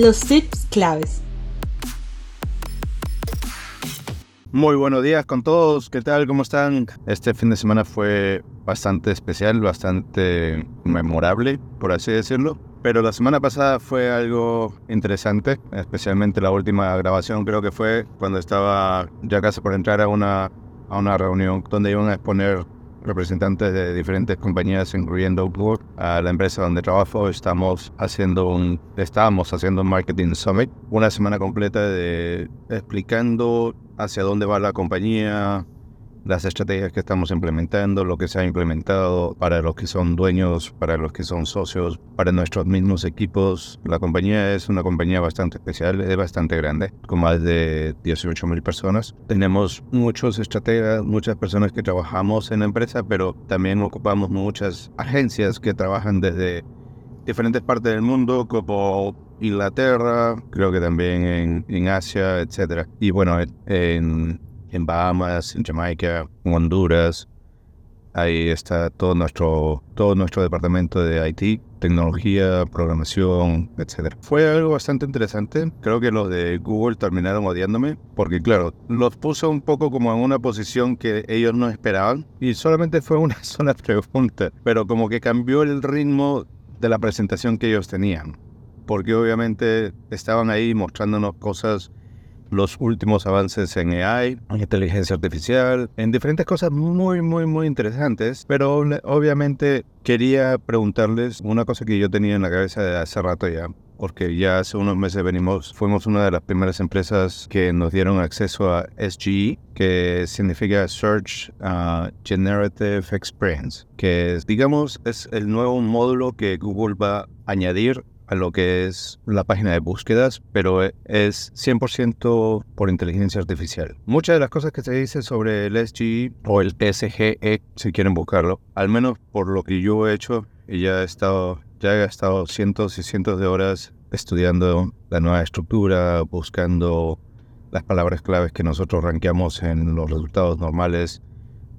Los tips claves. Muy buenos días con todos, ¿qué tal? ¿Cómo están? Este fin de semana fue bastante especial, bastante memorable, por así decirlo. Pero la semana pasada fue algo interesante, especialmente la última grabación creo que fue cuando estaba ya casi por entrar a una, a una reunión donde iban a exponer representantes de diferentes compañías, incluyendo Google, a la empresa donde trabajo, estamos haciendo un, estábamos haciendo un Marketing Summit, una semana completa de explicando hacia dónde va la compañía, las estrategias que estamos implementando, lo que se ha implementado para los que son dueños, para los que son socios, para nuestros mismos equipos. La compañía es una compañía bastante especial, es bastante grande, con más de 18 mil personas. Tenemos muchos estrategas, muchas personas que trabajamos en la empresa, pero también ocupamos muchas agencias que trabajan desde diferentes partes del mundo, como Inglaterra, creo que también en, en Asia, etc. Y bueno, en en Bahamas, en Jamaica, en Honduras. Ahí está todo nuestro, todo nuestro departamento de IT, tecnología, programación, etc. Fue algo bastante interesante. Creo que los de Google terminaron odiándome porque, claro, los puso un poco como en una posición que ellos no esperaban y solamente fue una sola pregunta, pero como que cambió el ritmo de la presentación que ellos tenían. Porque obviamente estaban ahí mostrándonos cosas los últimos avances en AI, en inteligencia artificial, en diferentes cosas muy, muy, muy interesantes. Pero obviamente quería preguntarles una cosa que yo tenía en la cabeza de hace rato ya. Porque ya hace unos meses venimos, fuimos una de las primeras empresas que nos dieron acceso a SGE, que significa Search uh, Generative Experience, que es, digamos, es el nuevo módulo que Google va a añadir a lo que es la página de búsquedas, pero es 100% por inteligencia artificial. Muchas de las cosas que se dice sobre el SGE o el SGE, si quieren buscarlo, al menos por lo que yo he hecho, y ya he estado, ya he estado cientos y cientos de horas estudiando la nueva estructura, buscando las palabras claves que nosotros rankeamos en los resultados normales,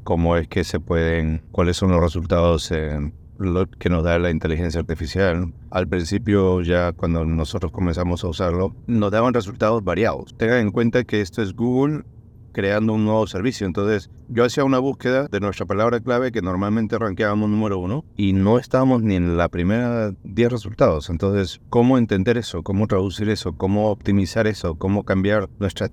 cómo es que se pueden, cuáles son los resultados en lo que nos da la inteligencia artificial. Al principio, ya cuando nosotros comenzamos a usarlo, nos daban resultados variados. Tengan en cuenta que esto es Google creando un nuevo servicio. Entonces, yo hacía una búsqueda de nuestra palabra clave que normalmente rankeábamos número uno y no estábamos ni en la primera 10 resultados. Entonces, ¿cómo entender eso? ¿Cómo traducir eso? ¿Cómo optimizar eso? ¿Cómo cambiar nuestra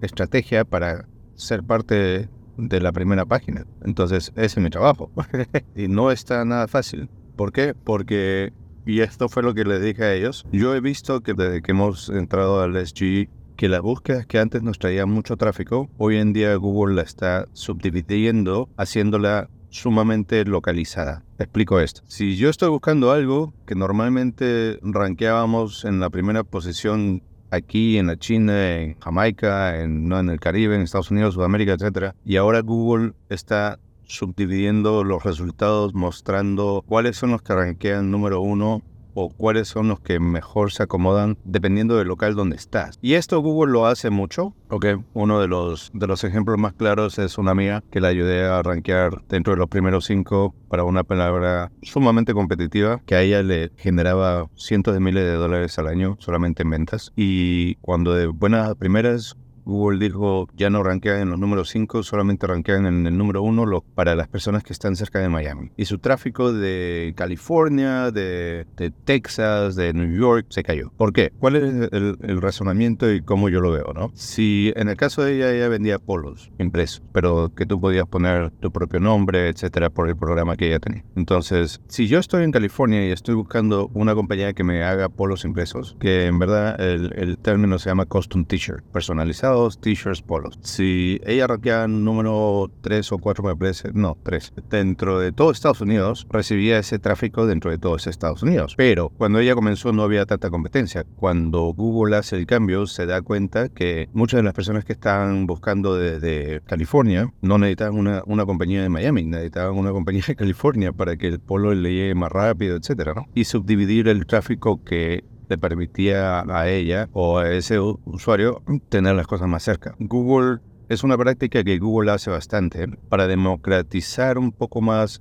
estrategia para ser parte de la primera página. Entonces, ese es mi trabajo. y no está nada fácil. ¿Por qué? Porque, y esto fue lo que les dije a ellos, yo he visto que desde que hemos entrado al SG, que las búsquedas que antes nos traían mucho tráfico, hoy en día Google la está subdividiendo, haciéndola sumamente localizada. explico esto. Si yo estoy buscando algo que normalmente rankeábamos en la primera posición aquí en la China, en Jamaica, en, ¿no? en el Caribe, en Estados Unidos, Sudamérica, etc. Y ahora Google está subdividiendo los resultados, mostrando cuáles son los que rankean número uno o cuáles son los que mejor se acomodan dependiendo del local donde estás. Y esto Google lo hace mucho. Ok, uno de los, de los ejemplos más claros es una amiga que la ayudé a rankear dentro de los primeros cinco para una palabra sumamente competitiva que a ella le generaba cientos de miles de dólares al año solamente en ventas. Y cuando de buenas primeras Google dijo, ya no rankean en los números 5, solamente rankean en el número 1 para las personas que están cerca de Miami. Y su tráfico de California, de, Texas, de New York se cayó. ¿Por qué? ¿Cuál es el, razonamiento y cómo yo lo veo? ¿no? Si en el caso de ella, ella vendía polos impresos, pero que tú podías poner tu propio nombre, etcétera, por el programa que ella tenía. Entonces, si yo estoy en California y estoy buscando una compañía que me haga polos impresos, que en verdad el, el término se llama custom t-shirt, personalizado, t-shirts, polos. Si ella rankea número 3 o 4, me parece, no, 3, dentro de todo Estados Unidos, recibía ese tráfico dentro de todo Estados Unidos. Pero cuando ella comenzó no había tanta competencia. Cuando Google hace el cambio, se da cuenta que muchas de las personas que están buscando desde California no necesitaban una, una compañía de Miami, necesitaban una compañía de California para que el polo le llegue más rápido, etcétera, ¿no? Y subdividir el tráfico que le permitía a ella o a ese usuario tener las cosas más cerca. Google es una práctica que Google hace bastante para democratizar un poco más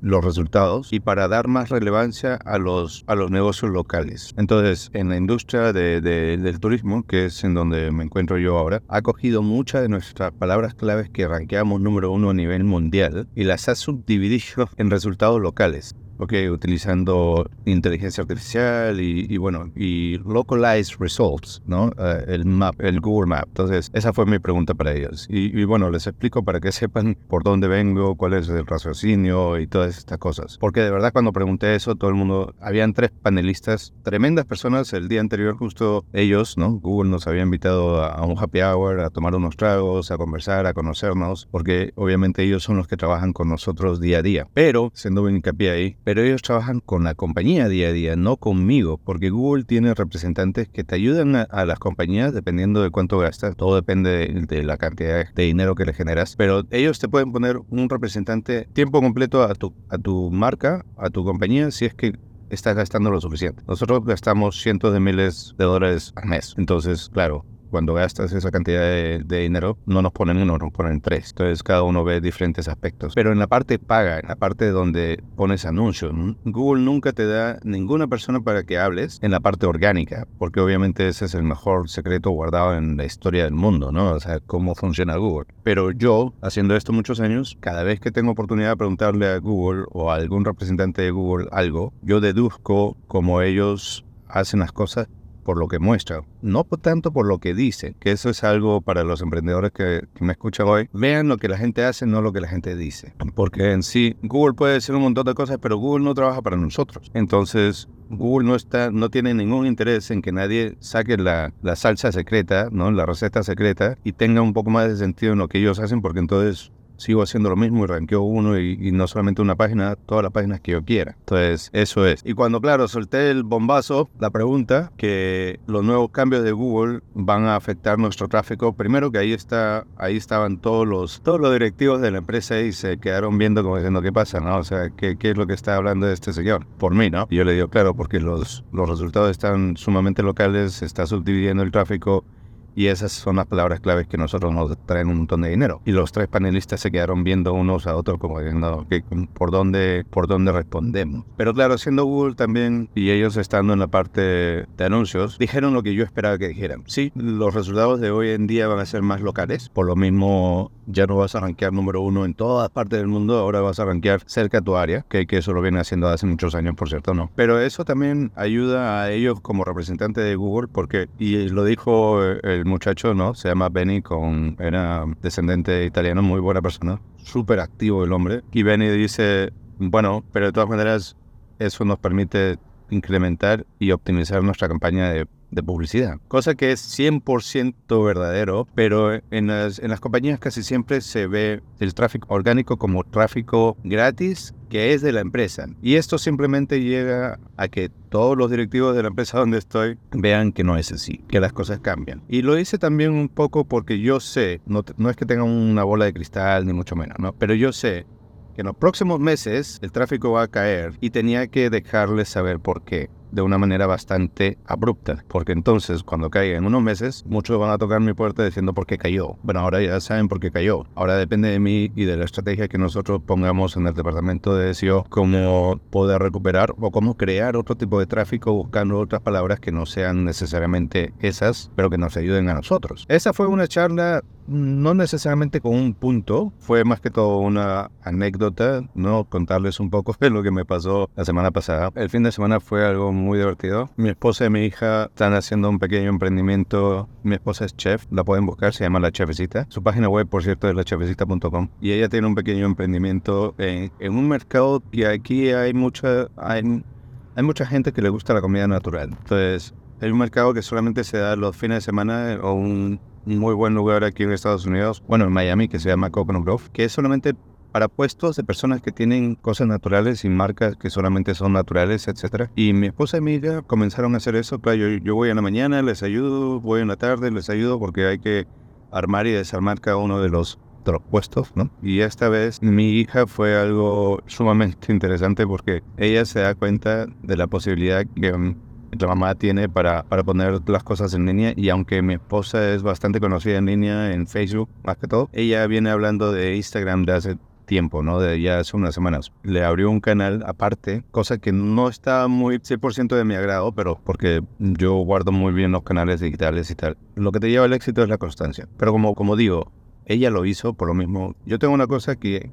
los resultados y para dar más relevancia a los, a los negocios locales. Entonces, en la industria del turismo, que es en donde me encuentro yo ahora, ha cogido muchas de nuestras palabras claves que ranqueamos número uno a nivel mundial y las ha subdividido en resultados locales. Ok, utilizando inteligencia artificial y, bueno, y localized results, ¿no? Eh, el map, el Google Map. Entonces, esa fue mi pregunta para ellos. Y, bueno, les explico para que sepan por dónde vengo, cuál es el raciocinio y todas estas cosas. Porque de verdad cuando pregunté eso, todo el mundo, habían tres panelistas, tremendas personas. El día anterior justo ellos, ¿no? Google nos había invitado a, a un happy hour, a tomar unos tragos, a conversar, a conocernos, porque obviamente ellos son los que trabajan con nosotros día a día. Pero, siendo hincapié ahí, pero ellos trabajan con la compañía día a día, no conmigo, porque Google tiene representantes que te ayudan a, las compañías dependiendo de cuánto gastas, todo depende de, la cantidad de dinero que le generas, pero ellos te pueden poner un representante tiempo completo a tu, a tu marca, a tu compañía, si es que estás gastando lo suficiente. Nosotros gastamos cientos de miles de dólares al mes, entonces, claro, cuando gastas esa cantidad de, dinero, no nos ponen uno, nos ponen tres. Entonces cada uno ve diferentes aspectos. Pero en la parte paga, en la parte donde pones anuncios, Google nunca te da ninguna persona para que hables en la parte orgánica, porque obviamente ese es el mejor secreto guardado en la historia del mundo, ¿no? O sea, cómo funciona Google. Pero yo, haciendo esto muchos años, cada vez que tengo oportunidad de preguntarle a Google o a algún representante de Google algo, yo deduzco cómo ellos hacen las cosas por lo que muestra, no tanto por lo que dice, que eso es algo para los emprendedores que, me escuchan hoy. Vean lo que la gente hace, no lo que la gente dice. Porque en sí, Google puede decir un montón de cosas, pero Google no trabaja para nosotros. Entonces, Google no, está, no tiene ningún interés en que nadie saque la, la salsa secreta, ¿no? la receta secreta, y tenga un poco más de sentido en lo que ellos hacen, porque entonces sigo haciendo lo mismo y ranqueo uno y, no solamente una página, todas las páginas que yo quiera. Entonces, eso es. Y cuando, claro, solté el bombazo, la pregunta, que los nuevos cambios de Google van a afectar nuestro tráfico, primero que ahí está, ahí estaban todos los, todos los directivos de la empresa y se quedaron viendo como diciendo, ¿qué pasa? ¿No? O sea, ¿qué, qué es lo que está hablando este señor? Por mí, ¿no? Y yo le digo, claro, porque los, los resultados están sumamente locales, se está subdividiendo el tráfico y esas son las palabras claves que nosotros nos traen un montón de dinero. Y los tres panelistas se quedaron viendo unos a otros como diciendo por, dónde, por dónde respondemos. Pero claro, siendo Google también y ellos estando en la parte de anuncios, dijeron lo que yo esperaba que dijeran. Sí, los resultados de hoy en día van a ser más locales. Por lo mismo, ya no vas a rankear número uno en todas partes del mundo, ahora vas a rankear cerca a tu área, que, que eso lo viene haciendo hace muchos años, por cierto, ¿no? Pero eso también ayuda a ellos como representante de Google porque, y lo dijo el muchacho, ¿no? Se llama Benny, con, era descendente italiano, muy buena persona, súper activo el hombre. Y Benny dice, bueno, pero de todas maneras, eso nos permite incrementar y optimizar nuestra campaña de, publicidad. Cosa que es 100% verdadero, pero en las, en las compañías casi siempre se ve el tráfico orgánico como tráfico gratis que es de la empresa. Y esto simplemente llega a que todos los directivos de la empresa donde estoy vean que no es así, que las cosas cambian. Y lo hice también un poco porque yo sé, no, no es que tenga una bola de cristal ni mucho menos, ¿no? Pero yo sé que en los próximos meses el tráfico va a caer y tenía que dejarles saber por qué de una manera bastante abrupta, porque entonces cuando caiga en unos meses, muchos van a tocar mi puerta diciendo por qué cayó. Bueno, ahora ya saben por qué cayó. Ahora depende de mí y de la estrategia que nosotros pongamos en el departamento de SEO, cómo poder recuperar o cómo crear otro tipo de tráfico buscando otras palabras que no sean necesariamente esas, pero que nos ayuden a nosotros. Esa fue una charla no necesariamente con un punto, fue más que todo una anécdota, ¿no? Contarles un poco de lo que me pasó la semana pasada. El fin de semana fue algo muy divertido. Mi esposa y mi hija están haciendo un pequeño emprendimiento. Mi esposa es chef, la pueden buscar, se llama La Chefecita. Su página web, por cierto, es lachefecita.com. Y ella tiene un pequeño emprendimiento en, un mercado que aquí hay mucha, hay, mucha gente que le gusta la comida natural. Entonces, hay un mercado que solamente se da los fines de semana o un muy buen lugar aquí en Estados Unidos, bueno, en Miami, que se llama Coconut Grove, que es solamente para puestos de personas que tienen cosas naturales y marcas que solamente son naturales, etc. Y mi esposa y mi hija comenzaron a hacer eso. Claro, yo, voy en la mañana, les ayudo, voy en la tarde, les ayudo porque hay que armar y desarmar cada uno de los, de los puestos, ¿no? Y esta vez mi hija fue algo sumamente interesante porque ella se da cuenta de la posibilidad que la mamá tiene para, para poner las cosas en línea y aunque mi esposa es bastante conocida en línea en Facebook más que todo, ella viene hablando de Instagram de hace tiempo, ¿no? De ya hace unas semanas. Le abrió un canal aparte, cosa que no está muy 100% de mi agrado, pero porque yo guardo muy bien los canales digitales y tal. Lo que te lleva al éxito es la constancia. Pero como, como digo, ella lo hizo por lo mismo. Yo tengo una cosa que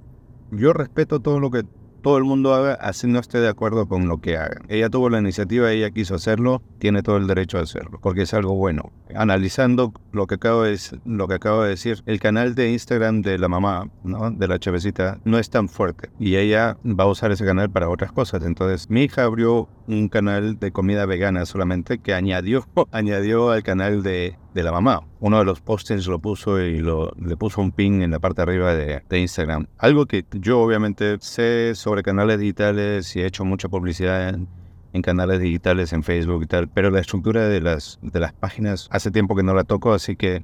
yo respeto todo lo que todo el mundo haga, así no esté de acuerdo con lo que hagan. Ella tuvo la iniciativa, ella quiso hacerlo, tiene todo el derecho a hacerlo, porque es algo bueno. Analizando lo que acabo de, lo que acabo de decir, el canal de Instagram de la mamá, ¿no? de la chavecita, no es tan fuerte y ella va a usar ese canal para otras cosas. Entonces, mi hija abrió un canal de comida vegana solamente que añadió, añadió al canal de, de la mamá. Uno de los postings lo puso y le puso un pin en la parte de arriba de, de, Instagram. Algo que yo obviamente sé sobre canales digitales y he hecho mucha publicidad en, en, canales digitales, en Facebook y tal, pero la estructura de las, de las páginas hace tiempo que no la toco, así que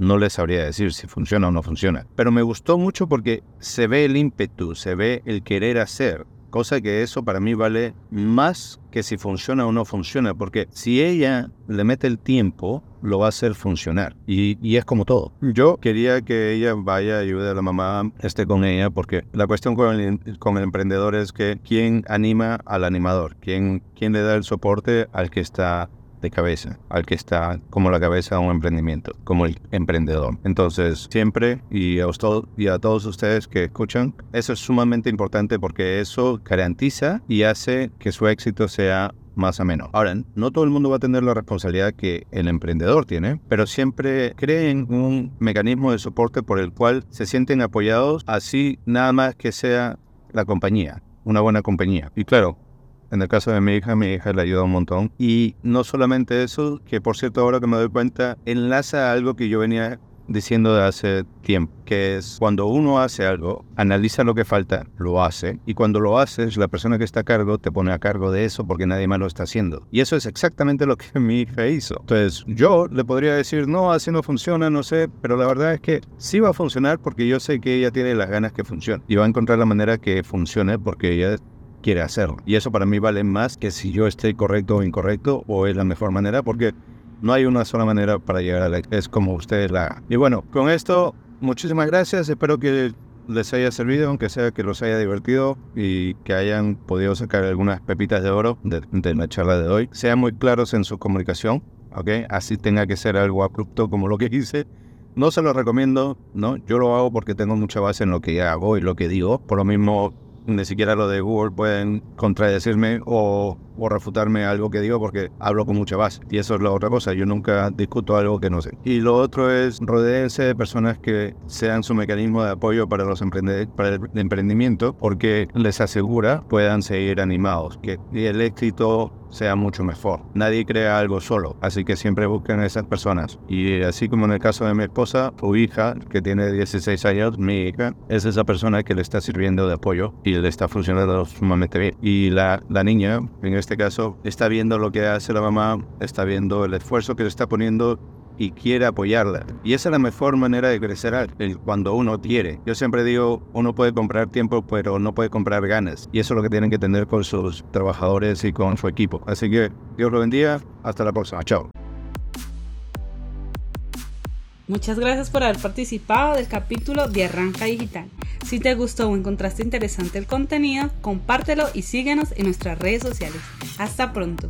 no les sabría decir si funciona o no funciona. Pero me gustó mucho porque se ve el ímpetu, se ve el querer hacer. Cosa que eso para mí vale más que si funciona o no funciona, porque si ella le mete el tiempo, lo va a hacer funcionar. Y, y, es como todo. Yo quería que ella vaya, ayude a la mamá, esté con ella, porque la cuestión con el, con el emprendedor es que quién anima al animador, quién, quién le da el soporte al que está de cabeza, al que está como la cabeza de un emprendimiento, como el emprendedor. Entonces, siempre y a, usted, y a todos ustedes que escuchan, eso es sumamente importante porque eso garantiza y hace que su éxito sea más ameno. Ahora, no todo el mundo va a tener la responsabilidad que el emprendedor tiene, pero siempre creen un mecanismo de soporte por el cual se sienten apoyados, así nada más que sea la compañía, una buena compañía. Y claro, en el caso de mi hija, mi hija le ayuda un montón. Y no solamente eso, que por cierto ahora que me doy cuenta, enlaza algo que yo venía diciendo de hace tiempo, que es cuando uno hace algo, analiza lo que falta, lo hace, y cuando lo haces, la persona que está a cargo te pone a cargo de eso porque nadie más lo está haciendo. Y eso es exactamente lo que mi hija hizo. Entonces, yo le podría decir, no, así no funciona, no sé, pero la verdad es que sí va a funcionar porque yo sé que ella tiene las ganas que funcione. Y va a encontrar la manera que funcione porque ella quiere hacerlo. Y eso para mí vale más que si yo estoy correcto o incorrecto o es la mejor manera, porque no hay una sola manera para llegar a la... Es como ustedes la hagan. Y bueno, con esto, muchísimas gracias. Espero que les haya servido, aunque sea que los haya divertido y que hayan podido sacar algunas pepitas de oro de, de la charla de hoy. Sean muy claros en su comunicación, ¿ok? Así tenga que ser algo abrupto como lo que hice. No se lo recomiendo, ¿no? Yo lo hago porque tengo mucha base en lo que hago y lo que digo. Por lo mismo, ni siquiera lo de Google pueden contradecirme o, o, refutarme algo que digo porque hablo con mucha base. Y eso es la otra cosa, yo nunca discuto algo que no sé. Y lo otro es rodeense de personas que sean su mecanismo de apoyo para, los para el emprendimiento porque les asegura puedan seguir animados, que el éxito sea mucho mejor. Nadie crea algo solo, así que siempre busquen a esas personas. Y así como en el caso de mi esposa, su hija, que tiene 16 años, mi hija, es esa persona que le está sirviendo de apoyo y le está funcionando sumamente bien. Y la, la niña, en este caso, está viendo lo que hace la mamá, está viendo el esfuerzo que le está poniendo y quiere apoyarla. Y esa es la mejor manera de crecer cuando uno quiere. Yo siempre digo, uno puede comprar tiempo, pero no puede comprar ganas. Y eso es lo que tienen que tener con sus trabajadores y con su equipo. Así que Dios lo bendiga. Hasta la próxima. Chao. Muchas gracias por haber participado del capítulo de Arranca Digital. Si te gustó o encontraste interesante el contenido, compártelo y síguenos en nuestras redes sociales. Hasta pronto.